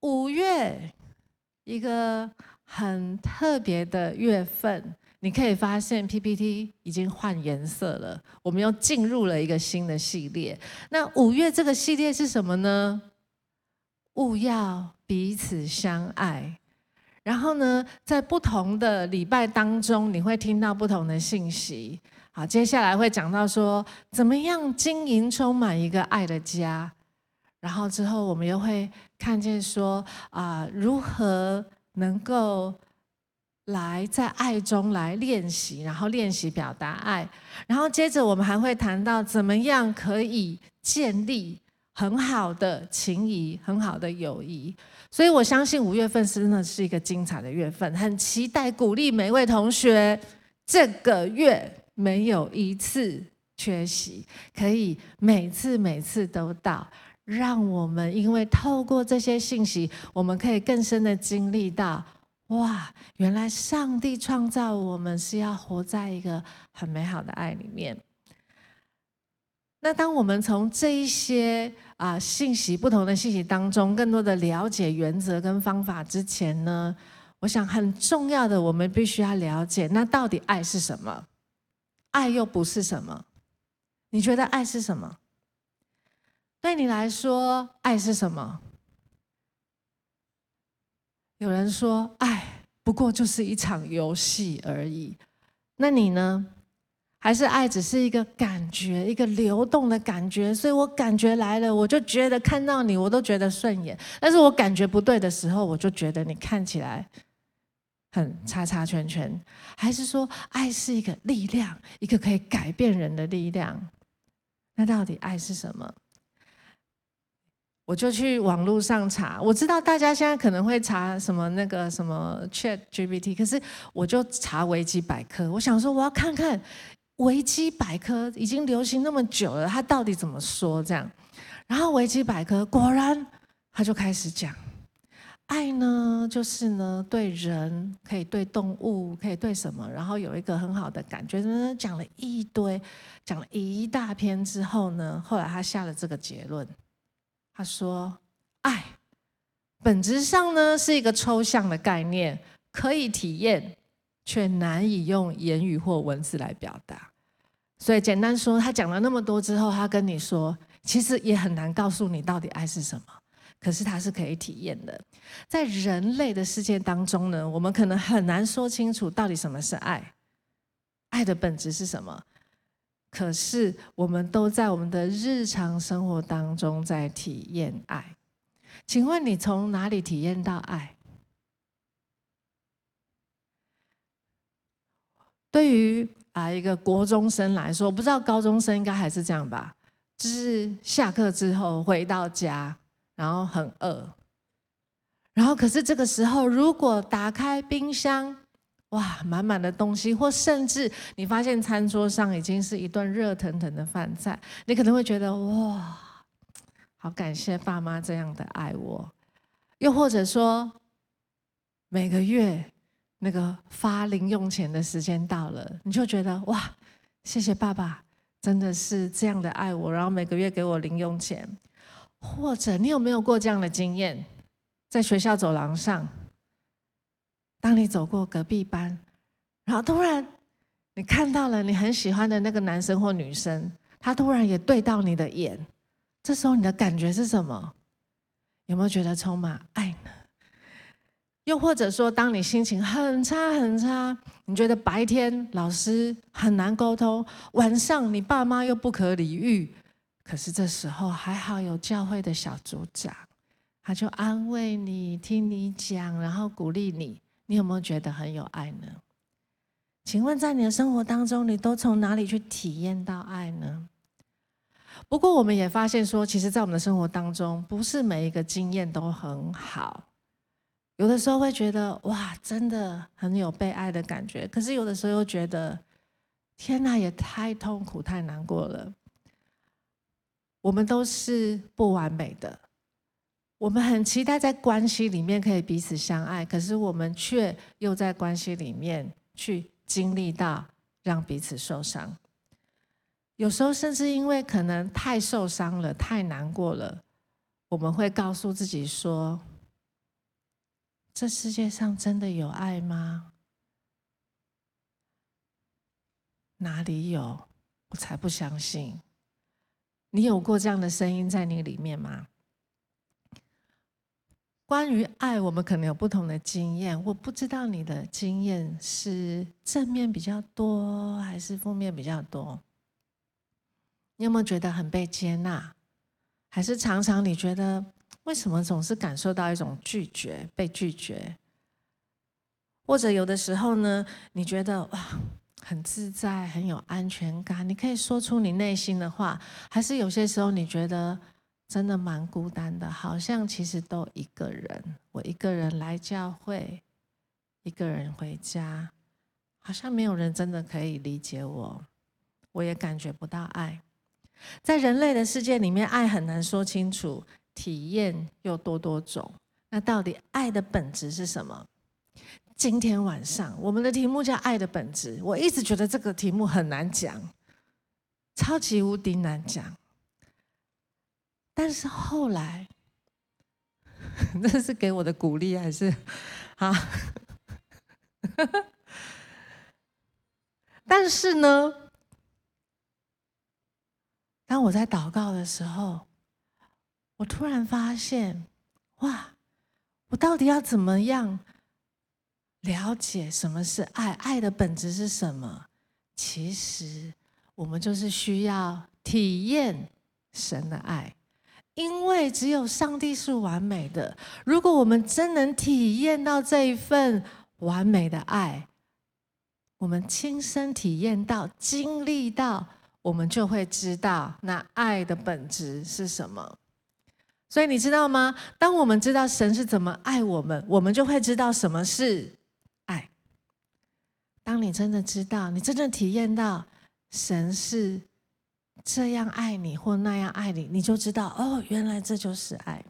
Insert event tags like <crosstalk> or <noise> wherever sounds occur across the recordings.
五月，一个很特别的月份，你可以发现 PPT 已经换颜色了，我们又进入了一个新的系列。那五月这个系列是什么呢？勿要彼此相爱。然后呢，在不同的礼拜当中，你会听到不同的信息。好，接下来会讲到说，怎么样经营充满一个爱的家。然后之后，我们又会看见说，啊、如何能够来在爱中来练习，然后练习表达爱。然后接着，我们还会谈到怎么样可以建立很好的情谊、很好的友谊。所以我相信五月份真的是一个精彩的月份，很期待鼓励每位同学，这个月没有一次缺席，可以每次每次都到。让我们因为透过这些信息，我们可以更深的经历到，哇，原来上帝创造我们是要活在一个很美好的爱里面。那当我们从这一些啊信息、不同的信息当中，更多的了解原则跟方法之前呢，我想很重要的，我们必须要了解，那到底爱是什么？爱又不是什么？你觉得爱是什么？对你来说，爱是什么？有人说，爱不过就是一场游戏而已。那你呢？还是爱只是一个感觉，一个流动的感觉？所以我感觉来了，我就觉得看到你，我都觉得顺眼。但是我感觉不对的时候，我就觉得你看起来很叉叉圈圈。还是说，爱是一个力量，一个可以改变人的力量？那到底爱是什么？我就去网络上查，我知道大家现在可能会查什么那个什么 Chat GPT，可是我就查维基百科。我想说，我要看看维基百科已经流行那么久了，它到底怎么说这样？然后维基百科果然，他就开始讲，爱呢，就是呢，对人可以对动物可以对什么，然后有一个很好的感觉。讲了一堆，讲了一大篇之后呢，后来他下了这个结论。他说：“爱本质上呢是一个抽象的概念，可以体验，却难以用言语或文字来表达。所以简单说，他讲了那么多之后，他跟你说，其实也很难告诉你到底爱是什么。可是它是可以体验的。在人类的世界当中呢，我们可能很难说清楚到底什么是爱，爱的本质是什么。”可是，我们都在我们的日常生活当中在体验爱。请问你从哪里体验到爱？对于啊一个国中生来说，不知道高中生应该还是这样吧？就是下课之后回到家，然后很饿，然后可是这个时候，如果打开冰箱，哇，满满的东西，或甚至你发现餐桌上已经是一顿热腾腾的饭菜，你可能会觉得哇，好感谢爸妈这样的爱我。又或者说，每个月那个发零用钱的时间到了，你就觉得哇，谢谢爸爸，真的是这样的爱我，然后每个月给我零用钱。或者你有没有过这样的经验，在学校走廊上？当你走过隔壁班，然后突然你看到了你很喜欢的那个男生或女生，他突然也对到你的眼，这时候你的感觉是什么？有没有觉得充满爱呢？又或者说，当你心情很差很差，你觉得白天老师很难沟通，晚上你爸妈又不可理喻，可是这时候还好有教会的小组长，他就安慰你，听你讲，然后鼓励你。你有没有觉得很有爱呢？请问，在你的生活当中，你都从哪里去体验到爱呢？不过，我们也发现说，其实，在我们的生活当中，不是每一个经验都很好。有的时候会觉得，哇，真的很有被爱的感觉。可是，有的时候又觉得，天哪，也太痛苦、太难过了。我们都是不完美的。我们很期待在关系里面可以彼此相爱，可是我们却又在关系里面去经历到让彼此受伤。有时候甚至因为可能太受伤了、太难过了，我们会告诉自己说：“这世界上真的有爱吗？哪里有？我才不相信。你有过这样的声音在你里面吗？关于爱，我们可能有不同的经验。我不知道你的经验是正面比较多，还是负面比较多。你有没有觉得很被接纳？还是常常你觉得为什么总是感受到一种拒绝、被拒绝？或者有的时候呢，你觉得哇，很自在，很有安全感，你可以说出你内心的话。还是有些时候你觉得？真的蛮孤单的，好像其实都一个人。我一个人来教会，一个人回家，好像没有人真的可以理解我，我也感觉不到爱。在人类的世界里面，爱很难说清楚，体验又多多种。那到底爱的本质是什么？今天晚上我们的题目叫“爱的本质”。我一直觉得这个题目很难讲，超级无敌难讲。但是后来，<laughs> 这是给我的鼓励还是 <laughs> 啊？<laughs> 但是呢，当我在祷告的时候，我突然发现，哇，我到底要怎么样了解什么是爱？爱的本质是什么？其实，我们就是需要体验神的爱。因为只有上帝是完美的。如果我们真能体验到这一份完美的爱，我们亲身体验到、经历到，我们就会知道那爱的本质是什么。所以你知道吗？当我们知道神是怎么爱我们，我们就会知道什么是爱。当你真的知道，你真正体验到神是。这样爱你或那样爱你，你就知道哦，原来这就是爱。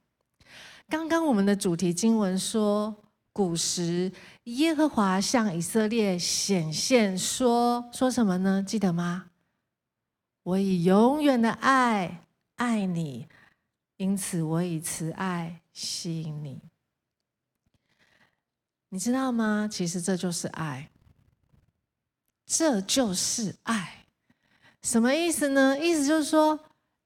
刚刚我们的主题经文说，古时耶和华向以色列显现说，说什么呢？记得吗？我以永远的爱爱你，因此我以慈爱吸引你。你知道吗？其实这就是爱，这就是爱。什么意思呢？意思就是说，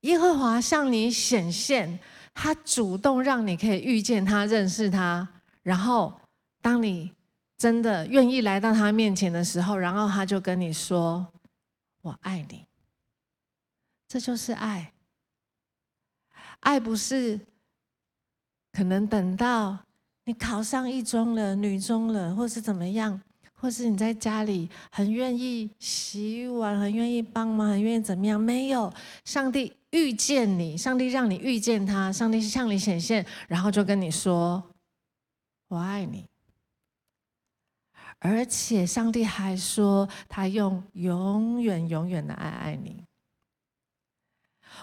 耶和华向你显现，他主动让你可以遇见他、认识他，然后当你真的愿意来到他面前的时候，然后他就跟你说：“我爱你。”这就是爱。爱不是可能等到你考上一中了、女中了，或是怎么样。或是你在家里很愿意洗碗，很愿意帮忙，很愿意怎么样？没有，上帝遇见你，上帝让你遇见他，上帝向你显现，然后就跟你说：“我爱你。”而且上帝还说，他用永远、永远的爱爱你。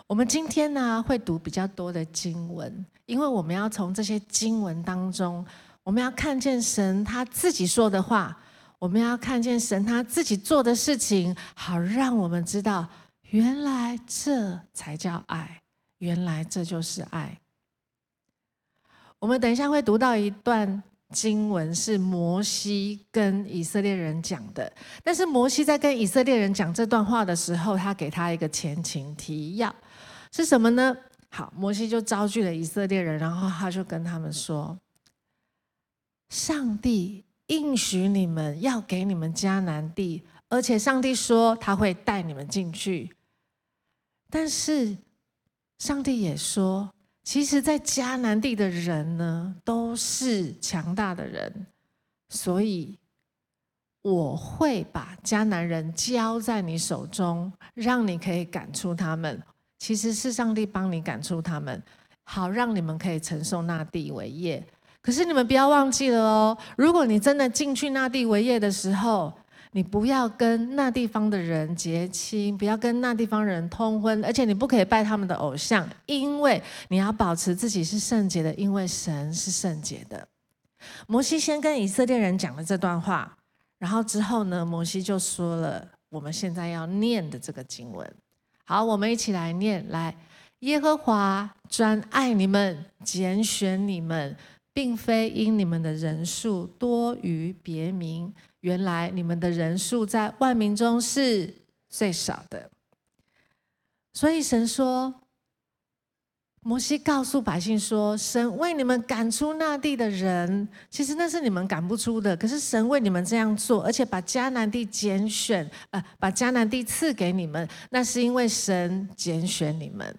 我们今天呢，会读比较多的经文，因为我们要从这些经文当中，我们要看见神他自己说的话。我们要看见神他自己做的事情，好让我们知道，原来这才叫爱，原来这就是爱。我们等一下会读到一段经文，是摩西跟以色列人讲的。但是摩西在跟以色列人讲这段话的时候，他给他一个前情提要，是什么呢？好，摩西就召集了以色列人，然后他就跟他们说：“上帝。”应许你们要给你们迦南地，而且上帝说他会带你们进去。但是上帝也说，其实，在迦南地的人呢，都是强大的人，所以我会把迦南人交在你手中，让你可以赶出他们。其实是上帝帮你赶出他们，好让你们可以承受那地为业。可是你们不要忘记了哦，如果你真的进去那地为业的时候，你不要跟那地方的人结亲，不要跟那地方人通婚，而且你不可以拜他们的偶像，因为你要保持自己是圣洁的，因为神是圣洁的。摩西先跟以色列人讲了这段话，然后之后呢，摩西就说了我们现在要念的这个经文。好，我们一起来念，来，耶和华专爱你们，拣选你们。并非因你们的人数多于别民，原来你们的人数在万民中是最少的。所以神说。摩西告诉百姓说：“神为你们赶出那地的人，其实那是你们赶不出的。可是神为你们这样做，而且把迦南地拣选，呃，把迦南地赐给你们，那是因为神拣选你们。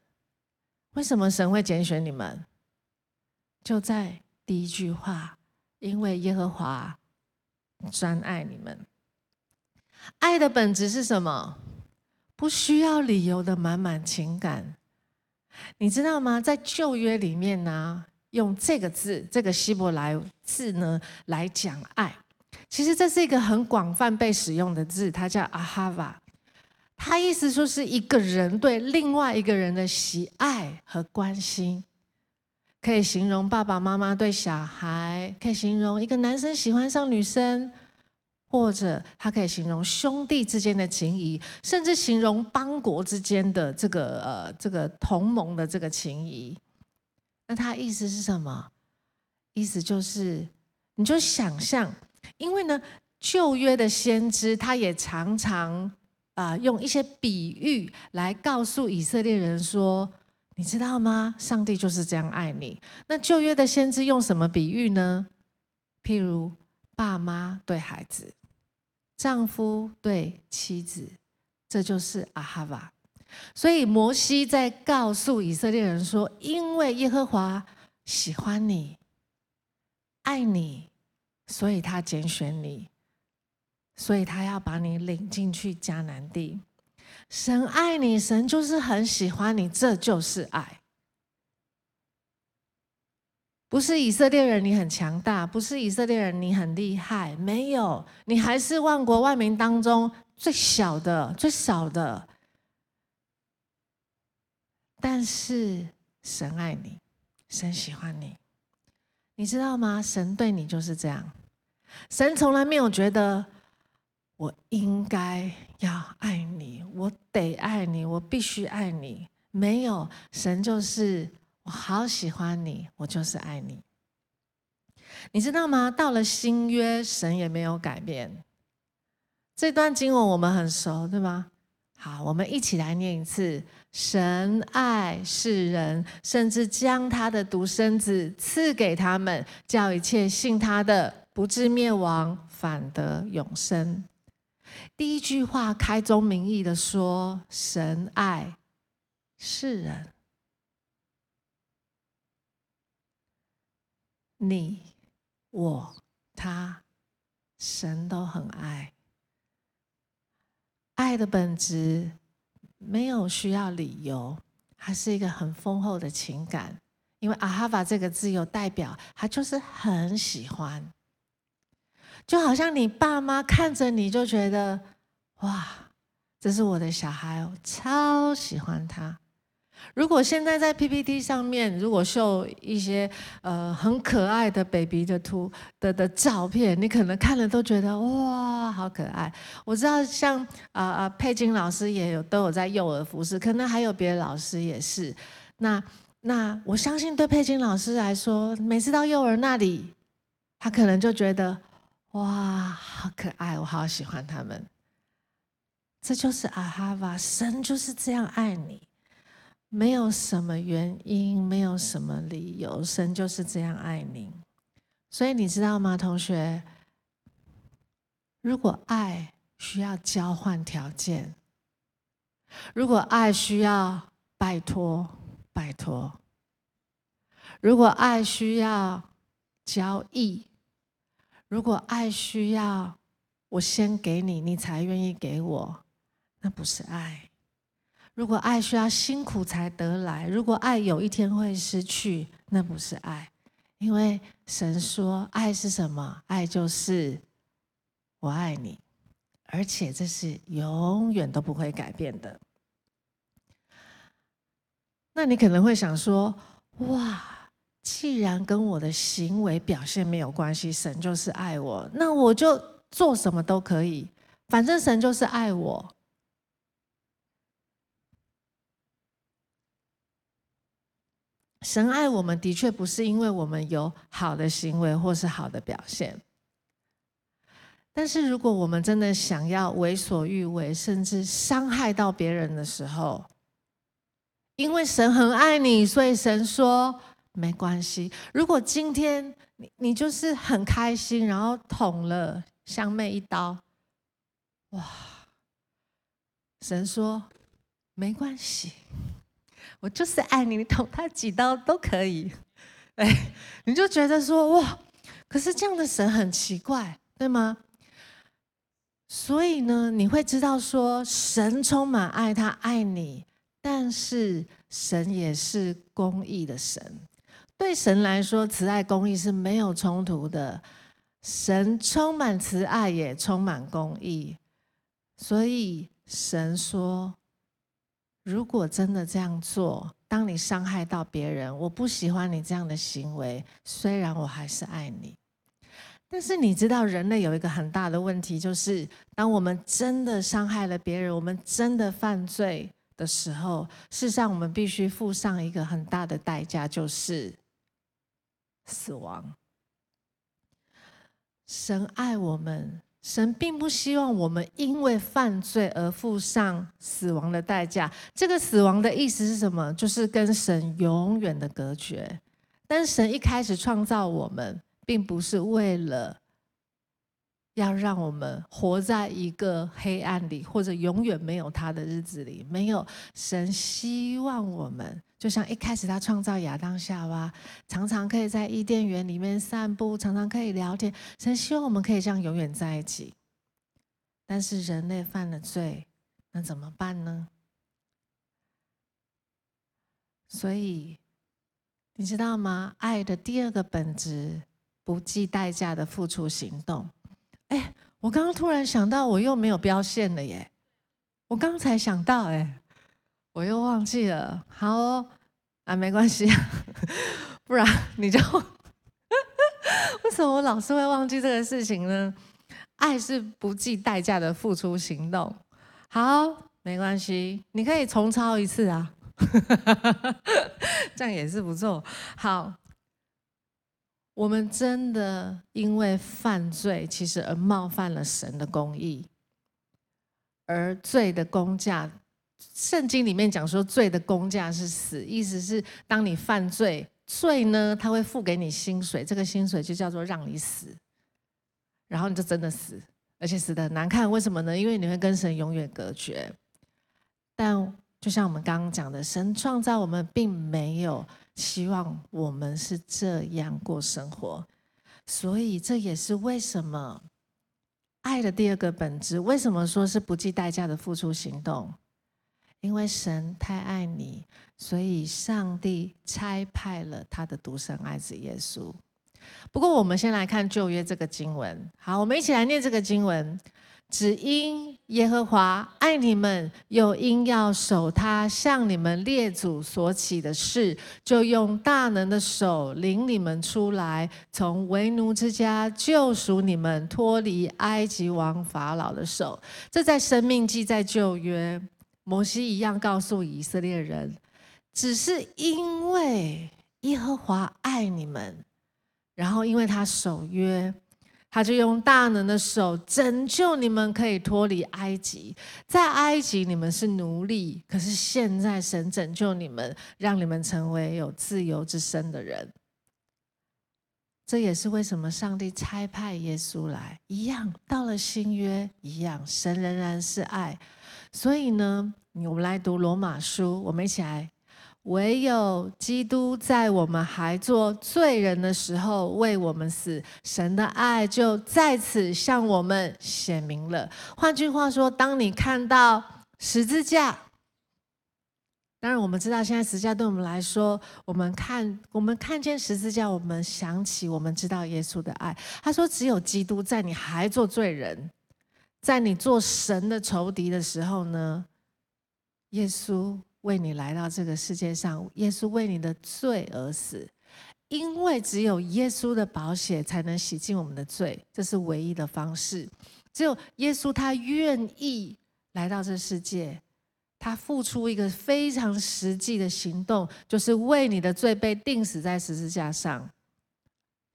为什么神会拣选你们？就在第一句话，因为耶和华专爱你们。爱的本质是什么？不需要理由的满满情感。”你知道吗？在旧约里面呢，用这个字，这个希伯来字呢来讲爱，其实这是一个很广泛被使用的字，它叫阿哈瓦。它意思说是一个人对另外一个人的喜爱和关心，可以形容爸爸妈妈对小孩，可以形容一个男生喜欢上女生。或者，他可以形容兄弟之间的情谊，甚至形容邦国之间的这个呃这个同盟的这个情谊。那他意思是什么？意思就是，你就想象，因为呢，旧约的先知他也常常啊、用一些比喻来告诉以色列人说，你知道吗？上帝就是这样爱你。那旧约的先知用什么比喻呢？譬如爸妈对孩子。丈夫对妻子，这就是阿哈瓦。所以摩西在告诉以色列人说：“因为耶和华喜欢你，爱你，所以他拣选你，所以他要把你领进去迦南地。神爱你，神就是很喜欢你，这就是爱。”不是以色列人，你很强大；不是以色列人，你很厉害。没有，你还是万国万民当中最小的、最少的。但是神爱你，神喜欢你，你知道吗？神对你就是这样。神从来没有觉得我应该要爱你，我得爱你，我必须爱你。没有，神就是。我好喜欢你，我就是爱你。你知道吗？到了新约，神也没有改变。这段经文我们很熟，对吗？好，我们一起来念一次：神爱世人，甚至将他的独生子赐给他们，叫一切信他的不至灭亡，反得永生。第一句话开宗明义的说：神爱世人。你、我、他，神都很爱。爱的本质没有需要理由，它是一个很丰厚的情感。因为阿哈瓦这个字有代表，他就是很喜欢，就好像你爸妈看着你就觉得，哇，这是我的小孩，我超喜欢他。如果现在在 PPT 上面，如果秀一些呃很可爱的 baby 的图的的照片，你可能看了都觉得哇，好可爱。我知道像啊啊、佩金老师也有都有在幼儿服饰，可能还有别的老师也是。那那我相信对佩金老师来说，每次到幼儿那里，他可能就觉得哇，好可爱，我好喜欢他们。这就是阿哈瓦，神就是这样爱你。没有什么原因，没有什么理由，神就是这样爱你。所以你知道吗，同学？如果爱需要交换条件，如果爱需要拜托，拜托；如果爱需要交易，如果爱需要我先给你，你才愿意给我，那不是爱。如果爱需要辛苦才得来，如果爱有一天会失去，那不是爱，因为神说爱是什么？爱就是我爱你，而且这是永远都不会改变的。那你可能会想说：哇，既然跟我的行为表现没有关系，神就是爱我，那我就做什么都可以，反正神就是爱我。神爱我们的确不是因为我们有好的行为或是好的表现，但是如果我们真的想要为所欲为，甚至伤害到别人的时候，因为神很爱你，所以神说没关系。如果今天你你就是很开心，然后捅了香妹一刀，哇，神说没关系。我就是爱你，你捅他几刀都可以，哎，你就觉得说哇，可是这样的神很奇怪，对吗？所以呢，你会知道说，神充满爱，他爱你，但是神也是公义的神。对神来说，慈爱公义是没有冲突的。神充满慈爱，也充满公义，所以神说。如果真的这样做，当你伤害到别人，我不喜欢你这样的行为。虽然我还是爱你，但是你知道，人类有一个很大的问题，就是当我们真的伤害了别人，我们真的犯罪的时候，事实上我们必须付上一个很大的代价，就是死亡。神爱我们。神并不希望我们因为犯罪而付上死亡的代价。这个死亡的意思是什么？就是跟神永远的隔绝。但神一开始创造我们，并不是为了要让我们活在一个黑暗里，或者永远没有他的日子里。没有，神希望我们。就像一开始他创造亚当夏娃，常常可以在伊甸园里面散步，常常可以聊天。神希望我们可以这样永远在一起。但是人类犯了罪，那怎么办呢？所以你知道吗？爱的第二个本质，不计代价的付出行动。哎，我刚刚突然想到，我又没有标线了耶！我刚才想到，哎。我又忘记了，好哦，啊，没关系，<laughs> 不然你就 <laughs> 为什么我老是会忘记这个事情呢？爱是不计代价的付出行动。好，没关系，你可以重抄一次啊，<laughs> 这样也是不错。好，我们真的因为犯罪，其实而冒犯了神的公义，而罪的工价。圣经里面讲说，罪的工价是死，意思是当你犯罪，罪呢，他会付给你薪水，这个薪水就叫做让你死，然后你就真的死，而且死得很难看。为什么呢？因为你会跟神永远隔绝。但就像我们刚刚讲的，神创造我们，并没有希望我们是这样过生活，所以这也是为什么爱的第二个本质。为什么说是不计代价的付出行动？因为神太爱你，所以上帝差派了他的独生爱子耶稣。不过，我们先来看旧约这个经文。好，我们一起来念这个经文：只因耶和华爱你们，又因要守他向你们列祖所起的誓，就用大能的手领你们出来，从为奴之家救赎你们，脱离埃及王法老的手。这在生命记在旧约。摩西一样告诉以色列人，只是因为耶和华爱你们，然后因为他守约，他就用大能的手拯救你们，可以脱离埃及。在埃及你们是奴隶，可是现在神拯救你们，让你们成为有自由之身的人。这也是为什么上帝差派耶稣来，一样到了新约，一样神仍然是爱。所以呢，我们来读罗马书，我们一起来。唯有基督在我们还做罪人的时候为我们死，神的爱就在此向我们显明了。换句话说，当你看到十字架，当然我们知道现在十字架对我们来说，我们看我们看见十字架，我们想起我们知道耶稣的爱。他说，只有基督在你还做罪人。在你做神的仇敌的时候呢，耶稣为你来到这个世界上，耶稣为你的罪而死，因为只有耶稣的宝血才能洗净我们的罪，这是唯一的方式。只有耶稣他愿意来到这世界，他付出一个非常实际的行动，就是为你的罪被钉死在十字架上。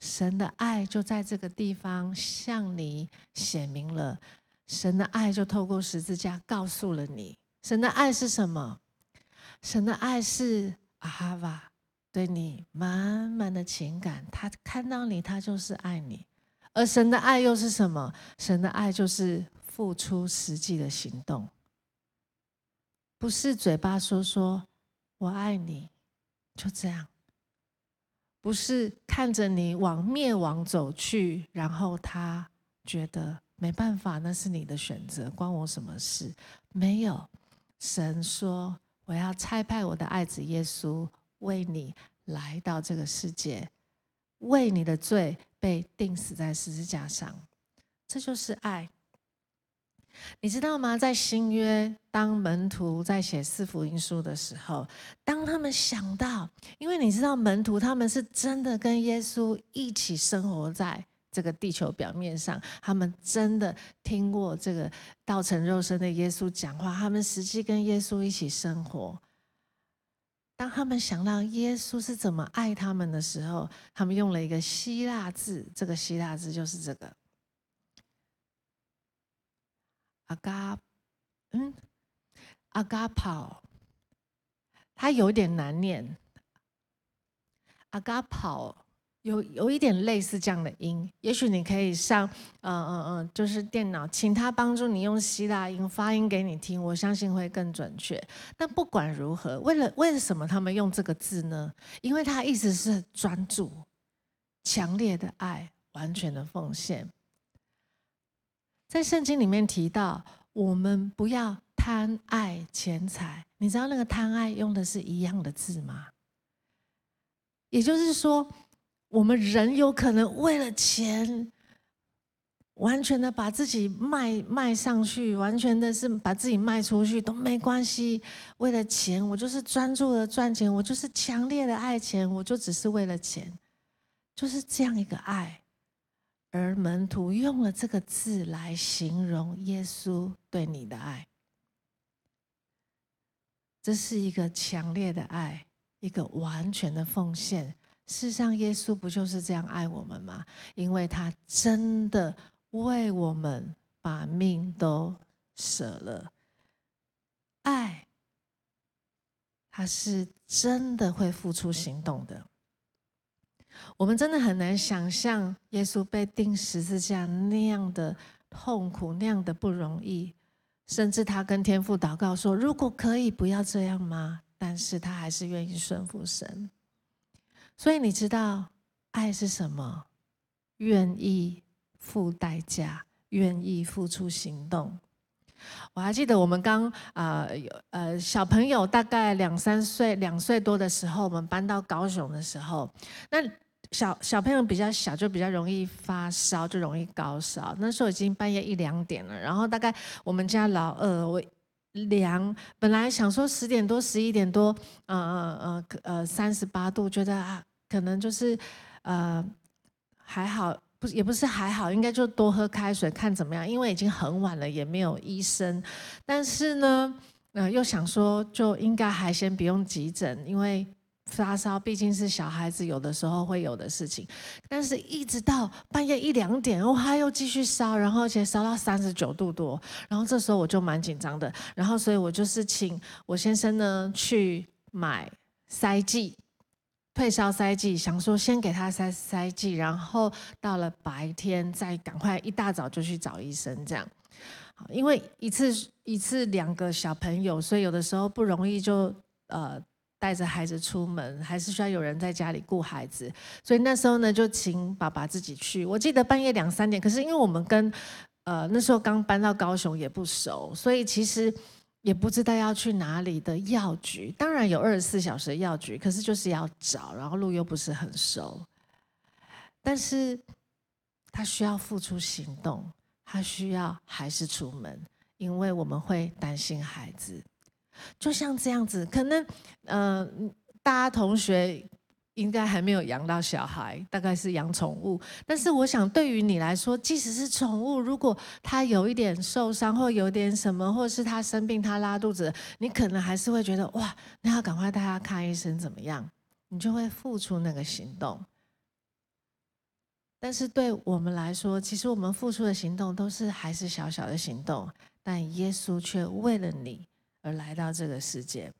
神的爱就在这个地方向你显明了，神的爱就透过十字架告诉了你，神的爱是什么？神的爱是阿哈瓦，对你满满的情感，他看到你，他就是爱你。而神的爱又是什么？神的爱就是付出实际的行动，不是嘴巴说说“我爱你”，就这样。不是看着你往灭亡走去，然后他觉得没办法，那是你的选择，关我什么事？没有，神说我要差派我的爱子耶稣为你来到这个世界，为你的罪被钉死在十字架上，这就是爱。你知道吗？在新约，当门徒在写四福音书的时候，当他们想到，因为你知道，门徒他们是真的跟耶稣一起生活在这个地球表面上，他们真的听过这个道成肉身的耶稣讲话，他们实际跟耶稣一起生活。当他们想到耶稣是怎么爱他们的时候，他们用了一个希腊字，这个希腊字就是这个。阿嘎，嗯，阿嘎跑，它有点难念。阿嘎跑有有一点类似这样的音，也许你可以上，嗯嗯嗯，就是电脑，请他帮助你用希腊音发音给你听，我相信会更准确。但不管如何，为了为什么他们用这个字呢？因为它意思是专注、强烈的爱、完全的奉献。在圣经里面提到，我们不要贪爱钱财。你知道那个贪爱用的是一样的字吗？也就是说，我们人有可能为了钱，完全的把自己卖卖上去，完全的是把自己卖出去都没关系。为了钱，我就是专注的赚钱，我就是强烈的爱钱，我就只是为了钱，就是这样一个爱。而门徒用了这个字来形容耶稣对你的爱，这是一个强烈的爱，一个完全的奉献。世上，耶稣不就是这样爱我们吗？因为他真的为我们把命都舍了。爱，他是真的会付出行动的。我们真的很难想象耶稣被钉十字架那样的痛苦，那样的不容易，甚至他跟天父祷告说：“如果可以，不要这样吗？”但是他还是愿意顺服神。所以你知道爱是什么？愿意付代价，愿意付出行动。我还记得我们刚啊有呃小朋友大概两三岁、两岁多的时候，我们搬到高雄的时候，那。小小朋友比较小，就比较容易发烧，就容易高烧。那时候已经半夜一两点了，然后大概我们家老二我凉，本来想说十点多、十一点多，呃呃呃呃三十八度，觉得啊可能就是呃还好，不也不是还好，应该就多喝开水看怎么样，因为已经很晚了，也没有医生。但是呢，呃又想说就应该还先不用急诊，因为。发烧毕竟是小孩子有的时候会有的事情，但是一直到半夜一两点，哇，他又继续烧，然后而且烧到三十九度多，然后这时候我就蛮紧张的，然后所以我就是请我先生呢去买塞剂，退烧塞剂，想说先给他塞塞剂，然后到了白天再赶快一大早就去找医生这样，因为一次一次两个小朋友，所以有的时候不容易就呃。带着孩子出门，还是需要有人在家里顾孩子，所以那时候呢，就请爸爸自己去。我记得半夜两三点，可是因为我们跟呃那时候刚搬到高雄也不熟，所以其实也不知道要去哪里的药局。当然有二十四小时的药局，可是就是要找，然后路又不是很熟。但是他需要付出行动，他需要还是出门，因为我们会担心孩子。就像这样子，可能，呃，大家同学应该还没有养到小孩，大概是养宠物。但是我想，对于你来说，即使是宠物，如果它有一点受伤，或有点什么，或是它生病，它拉肚子，你可能还是会觉得哇，那要赶快带它看医生，怎么样？你就会付出那个行动。但是对我们来说，其实我们付出的行动都是还是小小的行动，但耶稣却为了你而来到这个世界。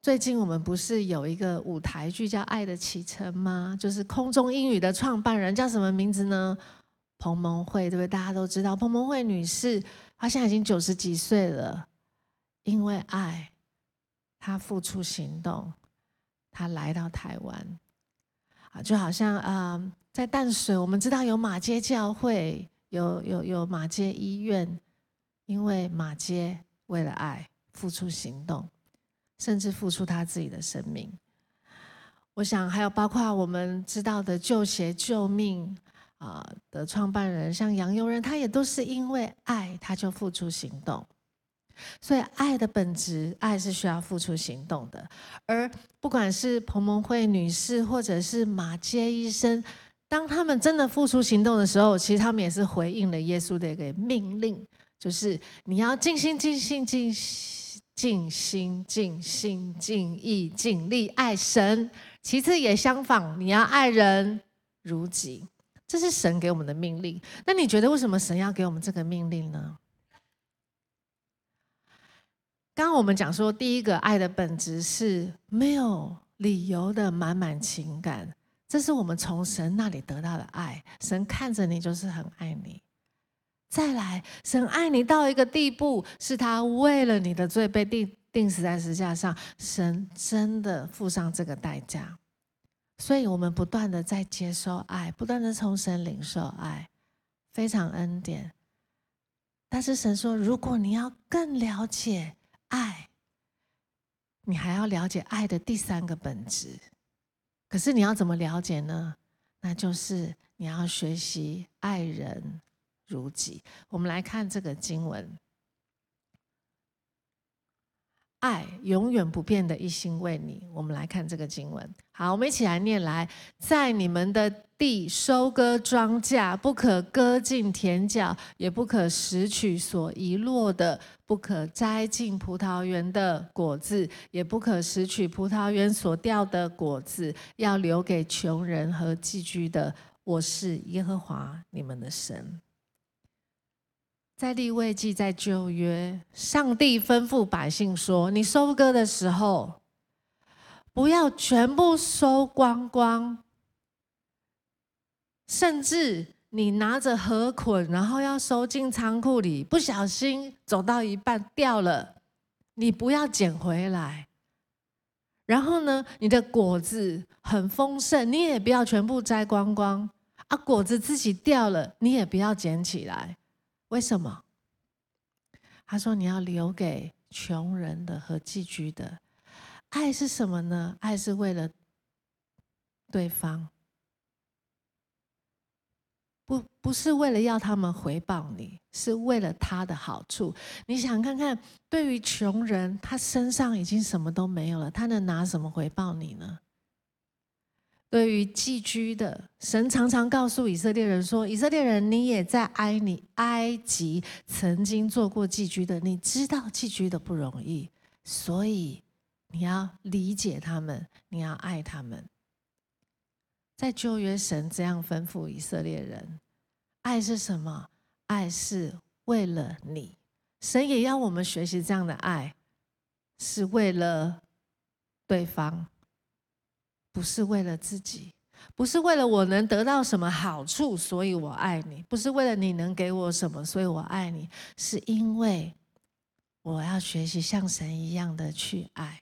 最近我们不是有一个舞台剧叫《爱的启程》吗？就是空中英语的创办人叫什么名字呢？彭蒙惠，对不对？大家都知道彭蒙惠女士，她现在已经九十几岁了，因为爱，她付出行动，她来到台湾，啊，就好像啊、在淡水，我们知道有马街教会，有有有马街医院，因为马偕为了爱付出行动。甚至付出他自己的生命。我想还有包括我们知道的救鞋救命啊的创办人，像杨佑仁，他也都是因为爱，他就付出行动。所以爱的本质，爱是需要付出行动的。而不管是彭蒙惠女士，或者是马偕医生，当他们真的付出行动的时候，其实他们也是回应了耶稣的一个命令，就是你要尽心、尽心、尽。尽心、尽心、尽意、尽力爱神，其次也相仿，你要爱人如己，这是神给我们的命令。那你觉得为什么神要给我们这个命令呢？刚刚我们讲说，第一个爱的本质是没有理由的满满情感，这是我们从神那里得到的爱。神看着你就是很爱你。再来，神爱你到一个地步，是他为了你的罪被定定死在十字架上，神真的付上这个代价。所以，我们不断的在接受爱，不断的从神领受爱，非常恩典。但是神说，如果你要更了解爱，你还要了解爱的第三个本质。可是你要怎么了解呢？那就是你要学习爱人。如己，我们来看这个经文。爱永远不变的一心为你。我们来看这个经文。好，我们一起来念来，在你们的地收割庄稼，不可割尽田角，也不可拾取所遗落的；不可摘尽葡萄园的果子，也不可拾取葡萄园所掉的果子，要留给穷人和寄居的。我是耶和华你们的神。在立位记，在旧约，上帝吩咐百姓说：“你收割的时候，不要全部收光光，甚至你拿着禾捆，然后要收进仓库里，不小心走到一半掉了，你不要捡回来。然后呢，你的果子很丰盛，你也不要全部摘光光啊，果子自己掉了，你也不要捡起来。”为什么？他说：“你要留给穷人的和寄居的。爱是什么呢？爱是为了对方，不不是为了要他们回报你，是为了他的好处。你想看看，对于穷人，他身上已经什么都没有了，他能拿什么回报你呢？”对于寄居的，神常常告诉以色列人说：“以色列人，你也在埃尼埃及曾经做过寄居的，你知道寄居的不容易，所以你要理解他们，你要爱他们。”在旧约，神这样吩咐以色列人：“爱是什么？爱是为了你。神也要我们学习这样的爱，是为了对方。”不是为了自己，不是为了我能得到什么好处，所以我爱你；不是为了你能给我什么，所以我爱你，是因为我要学习像神一样的去爱。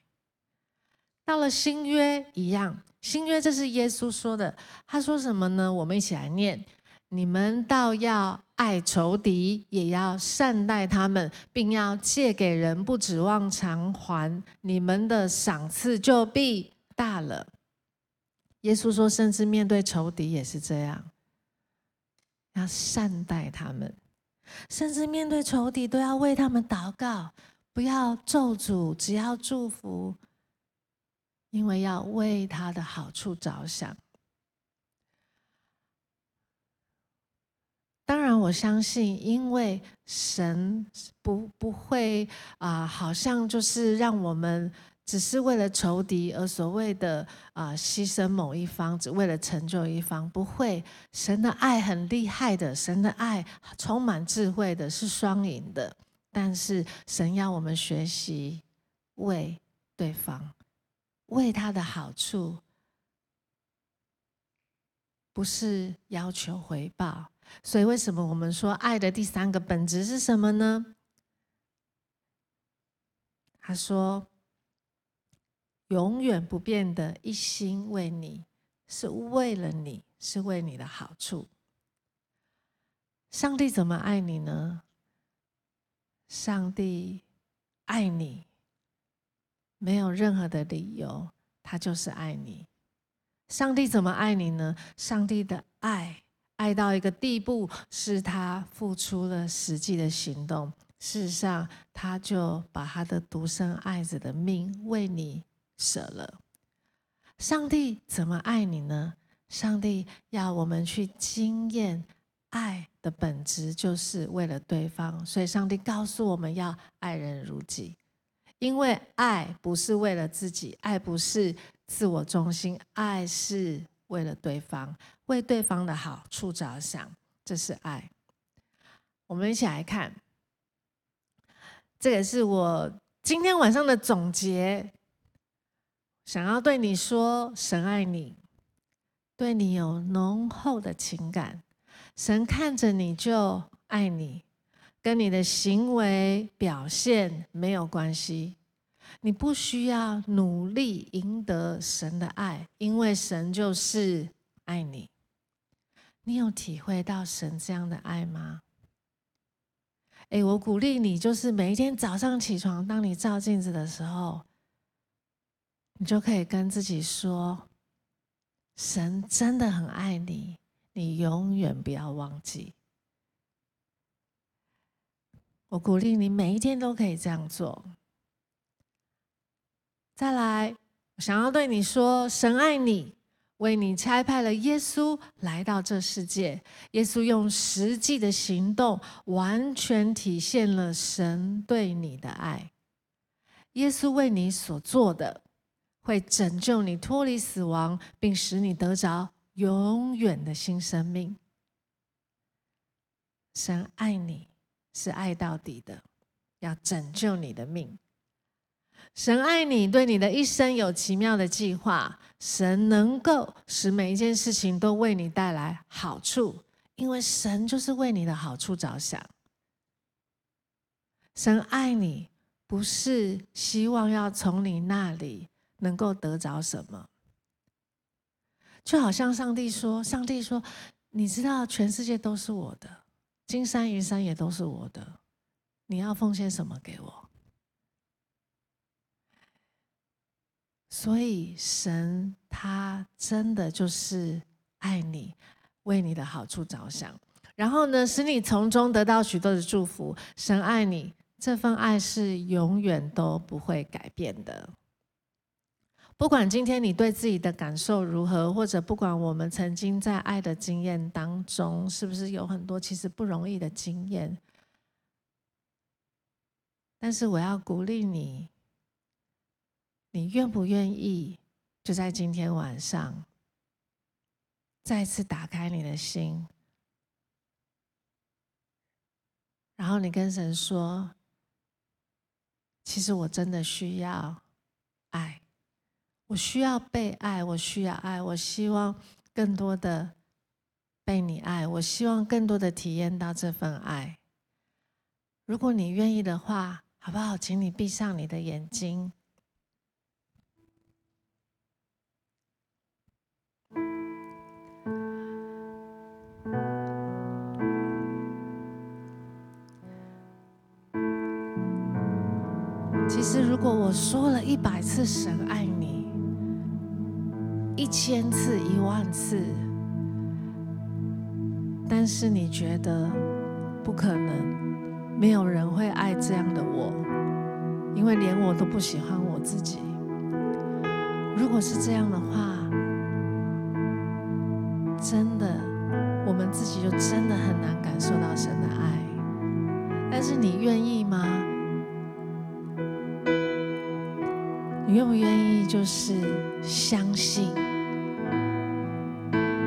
到了新约一样，新约这是耶稣说的，他说什么呢？我们一起来念：你们倒要爱仇敌，也要善待他们，并要借给人，不指望偿还，你们的赏赐就必大了。耶稣说：“甚至面对仇敌也是这样，要善待他们；甚至面对仇敌都要为他们祷告，不要咒诅，只要祝福。因为要为他的好处着想。当然，我相信，因为神不不会啊、好像就是让我们只是为了仇敌而所谓的啊、牺牲某一方，只为了成就一方，不会。神的爱很厉害的，神的爱充满智慧的，是双赢的。但是神要我们学习为对方，为他的好处，不是要求回报。所以，为什么我们说爱的第三个本质是什么呢？他说：“永远不变的一心为你，是为了你，是为你的好处。”上帝怎么爱你呢？上帝爱你，没有任何的理由，他就是爱你。上帝怎么爱你呢？上帝的爱。爱到一个地步，是他付出了实际的行动。事实上，他就把他的独生爱子的命为你舍了。上帝怎么爱你呢？上帝要我们去经验爱的本质，就是为了对方。所以，上帝告诉我们要爱人如己，因为爱不是为了自己，爱不是自我中心，爱是。为了对方，为对方的好处着想，这是爱。我们一起来看，这个是我今天晚上的总结。想要对你说，神爱你，对你有浓厚的情感。神看着你就爱你，跟你的行为表现没有关系。你不需要努力赢得神的爱，因为神就是爱你。你有体会到神这样的爱吗？诶，我鼓励你，就是每一天早上起床，当你照镜子的时候，你就可以跟自己说：神真的很爱你，你永远不要忘记。我鼓励你，每一天都可以这样做。再来，我想要对你说，神爱你，为你差派了耶稣来到这世界。耶稣用实际的行动，完全体现了神对你的爱。耶稣为你所做的，会拯救你脱离死亡，并使你得着永远的新生命。神爱你，是爱到底的，要拯救你的命。神爱你，对你的一生有奇妙的计划。神能够使每一件事情都为你带来好处，因为神就是为你的好处着想。神爱你，不是希望要从你那里能够得着什么，就好像上帝说：“上帝说，你知道全世界都是我的，金山银山也都是我的，你要奉献什么给我？”所以，神他真的就是爱你，为你的好处着想，然后呢，使你从中得到许多的祝福。神爱你，这份爱是永远都不会改变的。不管今天你对自己的感受如何，或者不管我们曾经在爱的经验当中，是不是有很多其实不容易的经验，但是我要鼓励你。你愿不愿意就在今天晚上再次打开你的心，然后你跟神说：“其实我真的需要爱，我需要被爱，我需要爱，我希望更多的被你爱，我希望更多的体验到这份爱。如果你愿意的话，好不好？请你闭上你的眼睛。”其实，如果我说了一百次神爱，一千次、一万次，但是你觉得不可能，没有人会爱这样的我，因为连我都不喜欢我自己。如果是这样的话，真的，我们自己就真的很难感受到神的爱。但是你愿意吗？你愿不愿意？就是相信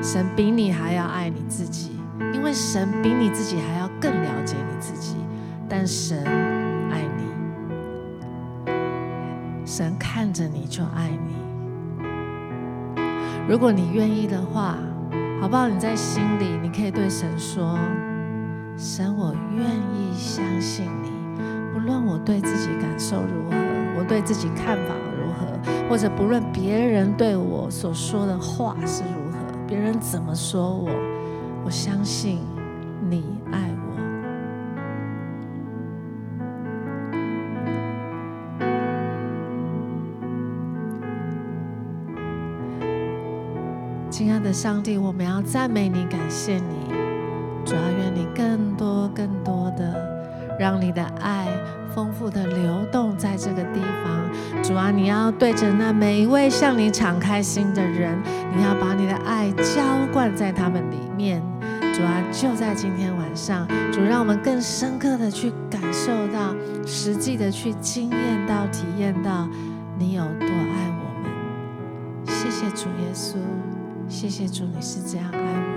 神比你还要爱你自己，因为神比你自己还要更了解你自己。但神爱你，神看着你就爱你。如果你愿意的话，好不好？你在心里，你可以对神说：“神，我愿意相信你，不论我对自己感受如何，我对自己看法如何。”或者不论别人对我所说的话是如，别人怎么说我，我相信你爱我。亲爱的上帝，我们要赞美你，感谢你，主要愿你更多、更多的让你的爱。丰富的流动在这个地方，主啊，你要对着那每一位向你敞开心的人，你要把你的爱浇灌在他们里面。主啊，就在今天晚上，主让我们更深刻的去感受到，实际的去经验到、体验到你有多爱我们。谢谢主耶稣，谢谢主，你是这样爱我。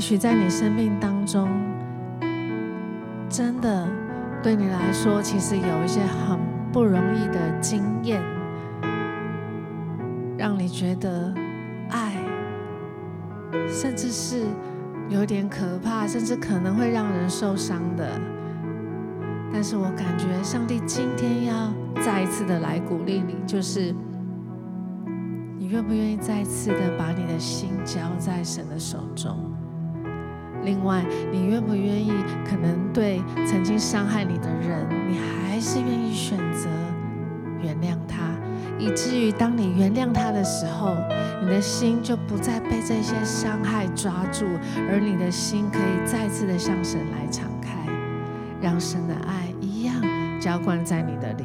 也许在你生命当中，真的对你来说，其实有一些很不容易的经验，让你觉得爱，甚至是有点可怕，甚至可能会让人受伤的。但是我感觉上帝今天要再一次的来鼓励你，就是你愿不愿意再一次的把你的心交在神的手中？另外，你愿不愿意？可能对曾经伤害你的人，你还是愿意选择原谅他，以至于当你原谅他的时候，你的心就不再被这些伤害抓住，而你的心可以再次的向神来敞开，让神的爱一样浇灌在你的里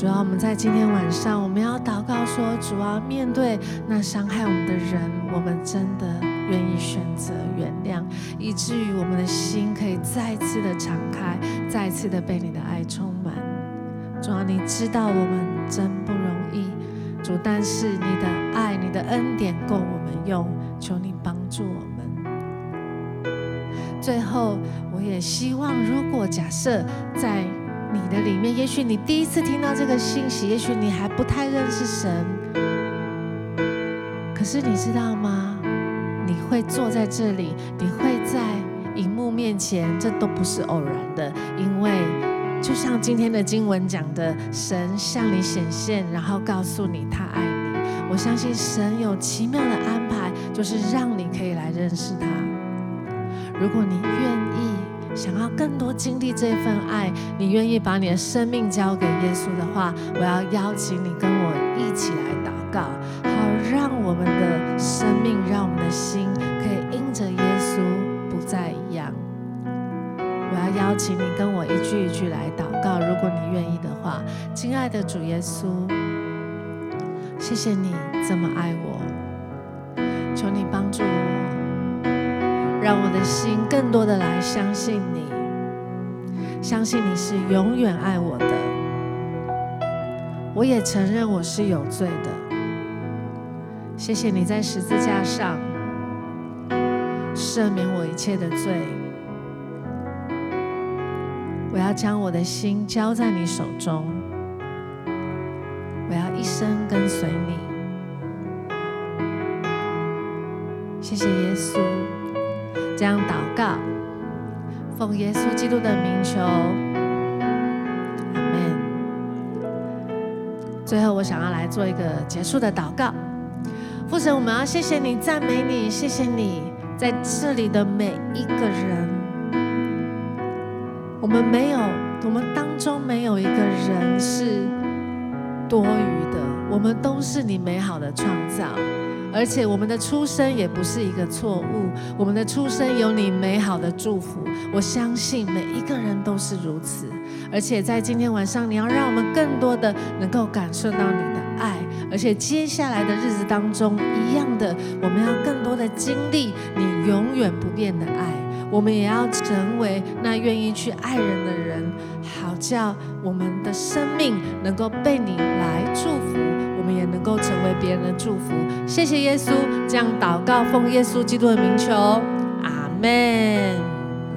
主要我们在今天晚上，我们要祷告说：主要面对那伤害我们的人，我们真的愿意选择原谅，以至于我们的心可以再次的敞开，再次的被你的爱充满。主要你知道我们真不容易，主，但是你的爱、你的恩典够我们用，求你帮助我们。最后，我也希望，如果假设在。你的里面，也许你第一次听到这个信息，也许你还不太认识神。可是你知道吗？你会坐在这里，你会在荧幕面前，这都不是偶然的，因为就像今天的经文讲的，神向你显现，然后告诉你他爱你。我相信神有奇妙的安排，就是让你可以来认识他。如果你愿意。想要更多经历这份爱，你愿意把你的生命交给耶稣的话，我要邀请你跟我一起来祷告，好让我们的生命，让我们的心可以因着耶稣不再一样。我要邀请你跟我一句一句来祷告，如果你愿意的话，亲爱的主耶稣，谢谢你这么爱我，我的心更多的来相信你，相信你是永远爱我的。我也承认我是有罪的。谢谢你在十字架上赦免我一切的罪。我要将我的心交在你手中，我要一生跟随你。谢谢耶稣。这样祷告，奉耶稣基督的名求，阿门。最后，我想要来做一个结束的祷告。父神，我们要谢谢你，赞美你，谢谢你在这里的每一个人。我们没有，我们当中没有一个人是多余的。我们都是你美好的创造，而且我们的出生也不是一个错误，我们的出生有你美好的祝福。我相信每一个人都是如此，而且在今天晚上，你要让我们更多的能够感受到你的爱，而且接下来的日子当中，一样的，我们要更多的经历你永远不变的爱。我们也要成为那愿意去爱人的人，好叫我们的生命能够被你来祝福，也能够成为别人的祝福。谢谢耶稣，这样祷告，奉耶稣基督的名求，阿门。